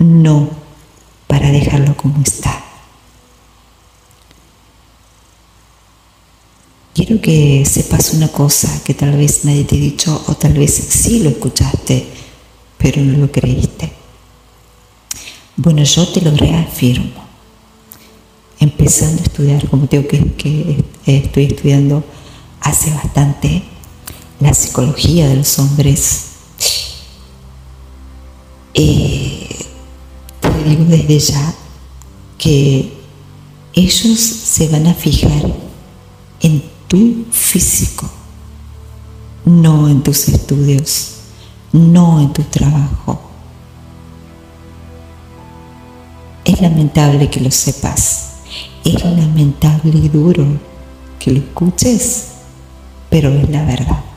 no para dejarlo como está. Quiero que sepas una cosa que tal vez nadie te ha dicho o tal vez sí lo escuchaste, pero no lo creíste. Bueno, yo te lo reafirmo. Empezando a estudiar, como tengo que, que estoy estudiando hace bastante, la psicología de los hombres, eh, digo desde ya que ellos se van a fijar en tu físico, no en tus estudios, no en tu trabajo. Es lamentable que lo sepas, es lamentable y duro que lo escuches, pero es la verdad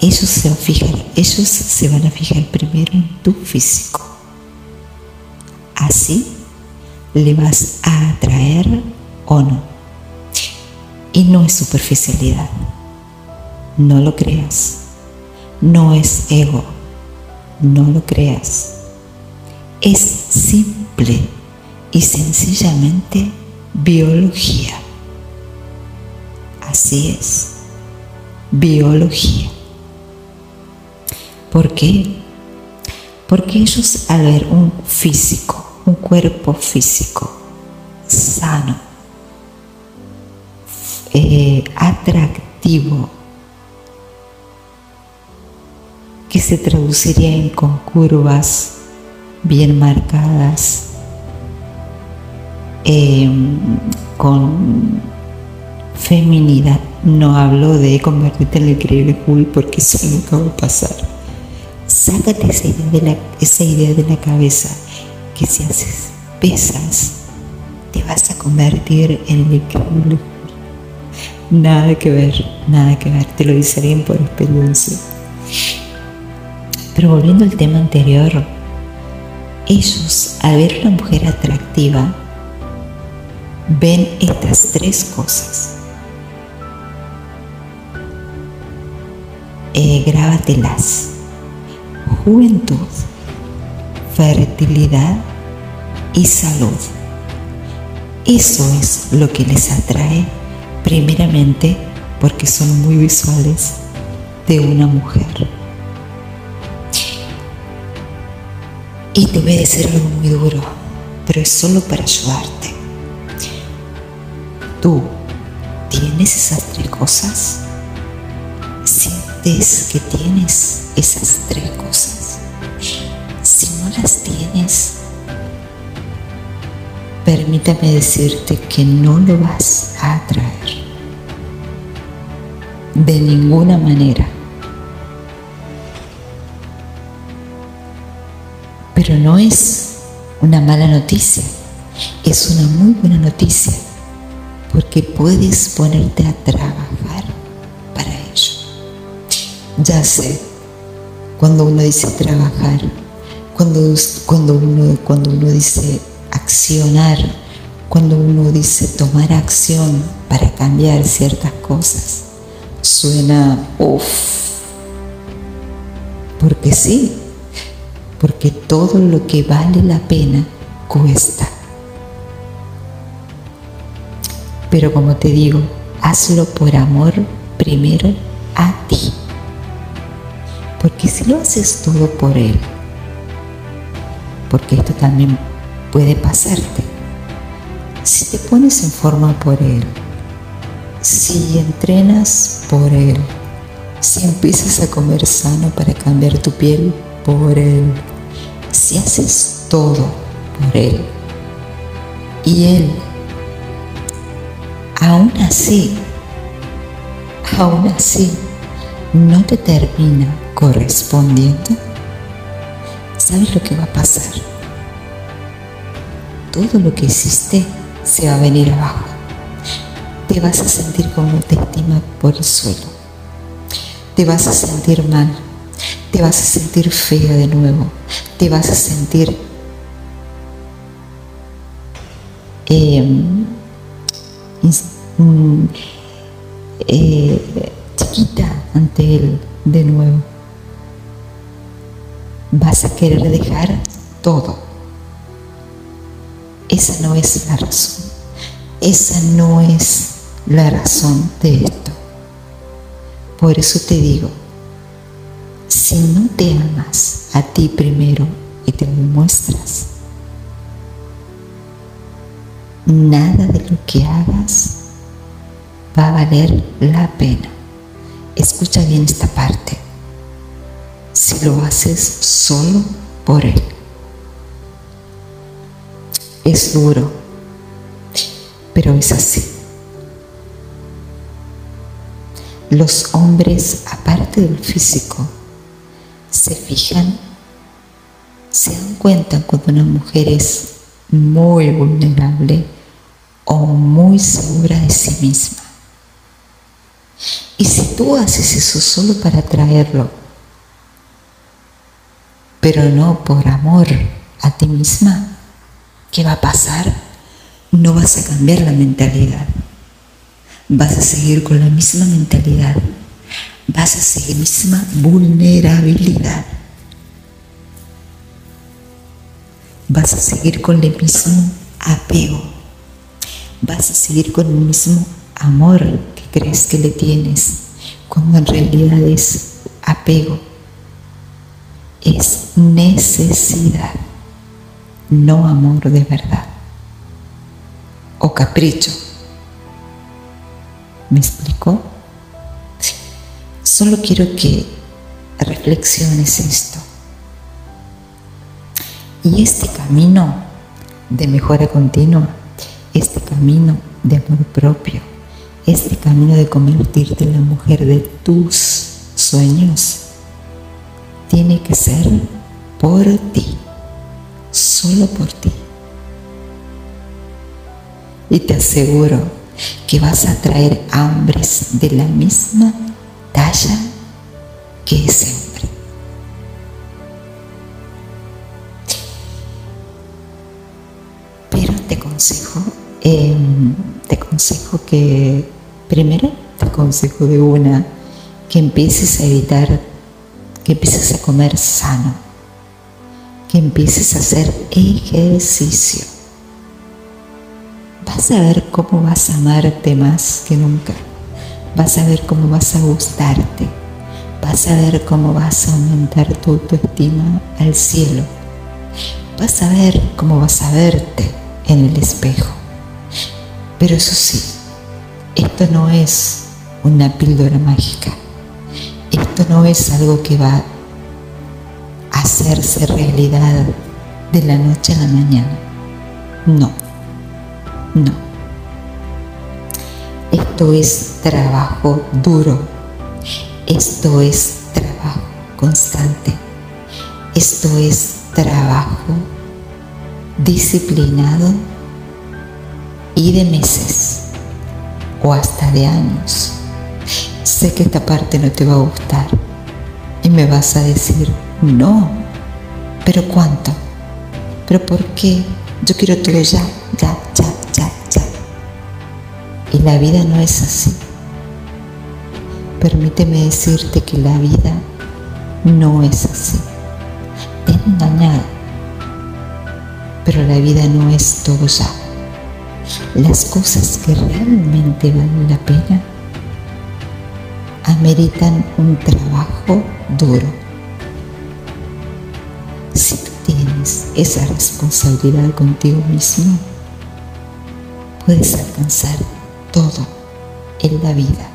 ellos se, van a fijar, ellos se van a fijar primero en tu físico. Así le vas a atraer o no. Y no es superficialidad. No lo creas. No es ego. No lo creas. Es simple y sencillamente biología. Así es. Biología. ¿Por qué? Porque ellos al ver un físico, un cuerpo físico sano, eh, atractivo, que se traduciría en con curvas bien marcadas, em, con feminidad. No hablo de convertirte en el increíble cool porque eso nunca va a pasar Sácate esa idea de la cabeza si haces pesas te vas a convertir en el. Nada que ver, nada que ver, te lo dice bien por experiencia. Pero volviendo al tema anterior, ellos al ver una mujer atractiva ven estas tres cosas. Eh, grábatelas juventud, fertilidad y salud. Eso es lo que les atrae primeramente porque son muy visuales de una mujer. Y te voy a algo muy duro, pero es solo para ayudarte. Tú tienes esas tres cosas. Sientes que tienes esas tres cosas. Si no las tienes, permítame decirte que no lo vas a atraer. De ninguna manera. Pero no es una mala noticia, es una muy buena noticia, porque puedes ponerte a trabajar para ello. Ya sé cuando uno dice trabajar, cuando, cuando, uno, cuando uno dice accionar, cuando uno dice tomar acción para cambiar ciertas cosas, suena uff. Porque sí, porque todo lo que vale la pena cuesta. Pero como te digo, hazlo por amor primero a ti. Porque si lo haces todo por Él, porque esto también puede pasarte, si te pones en forma por Él, si entrenas por Él, si empiezas a comer sano para cambiar tu piel por Él, si haces todo por Él y Él, aún así, aún así, no te termina correspondiendo, ¿sabes lo que va a pasar? Todo lo que hiciste se va a venir abajo. Te vas a sentir con autoestima por el suelo. Te vas a sentir mal. Te vas a sentir fea de nuevo. Te vas a sentir em, mm, eh, chiquita ante él de nuevo. vas a querer dejar todo. Esa no es la razón. Esa no es la razón de esto. Por eso te digo, si no te amas a ti primero y te demuestras, nada de lo que hagas va a valer la pena. Escucha bien esta parte. Si lo haces solo por Él. Es duro, pero es así. Los hombres, aparte del físico, se fijan, se dan cuenta cuando una mujer es muy vulnerable o muy segura de sí misma. Y si tú haces eso solo para atraerlo, pero no por amor a ti misma, ¿qué va a pasar? No vas a cambiar la mentalidad. Vas a seguir con la misma mentalidad. Vas a seguir la misma vulnerabilidad. Vas a seguir con el mismo apego. Vas a seguir con el mismo amor que crees que le tienes, cuando en realidad es apego. Es necesidad, no amor de verdad. O capricho. ¿Me explicó? Solo quiero que reflexiones esto. Y este camino de mejora continua, este camino de amor propio, este camino de convertirte en la mujer de tus sueños, tiene que ser por ti, solo por ti. Y te aseguro que vas a traer hombres de la misma talla que ese hombre. Pero te aconsejo, em, te aconsejo que primero te aconsejo de una que empieces a evitar, que empieces a comer sano, que empieces a hacer ejercicio. Vas a ver cómo vas a amarte más que nunca. Vas a ver cómo vas a gustarte. Vas a ver cómo vas a aumentar tu autoestima al cielo. Vas a ver cómo vas a verte en el espejo. Pero eso sí, esto no es una píldora mágica. Esto no es algo que va hacerse realidad de la noche a la mañana. No, no. Esto es trabajo duro. Esto es trabajo constante. Esto es trabajo disciplinado y de meses o hasta de años. Sé que esta parte no te va a gustar y me vas a decir, no, pero ¿cuánto? ¿Pero por qué? Yo quiero todo ya, ya, ya, ya, ya. Y la vida no es así. Permíteme decirte que la vida no es así. Te han engañado, pero la vida no es todo ya las cosas que realmente valen la pena ameritan un trabajo duro. Esa responsabilidad contigo mismo, puedes alcanzar todo en la vida,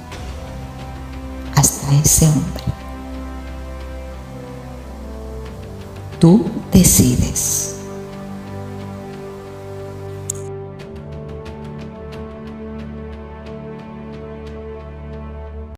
hasta ese hombre. Tú decides.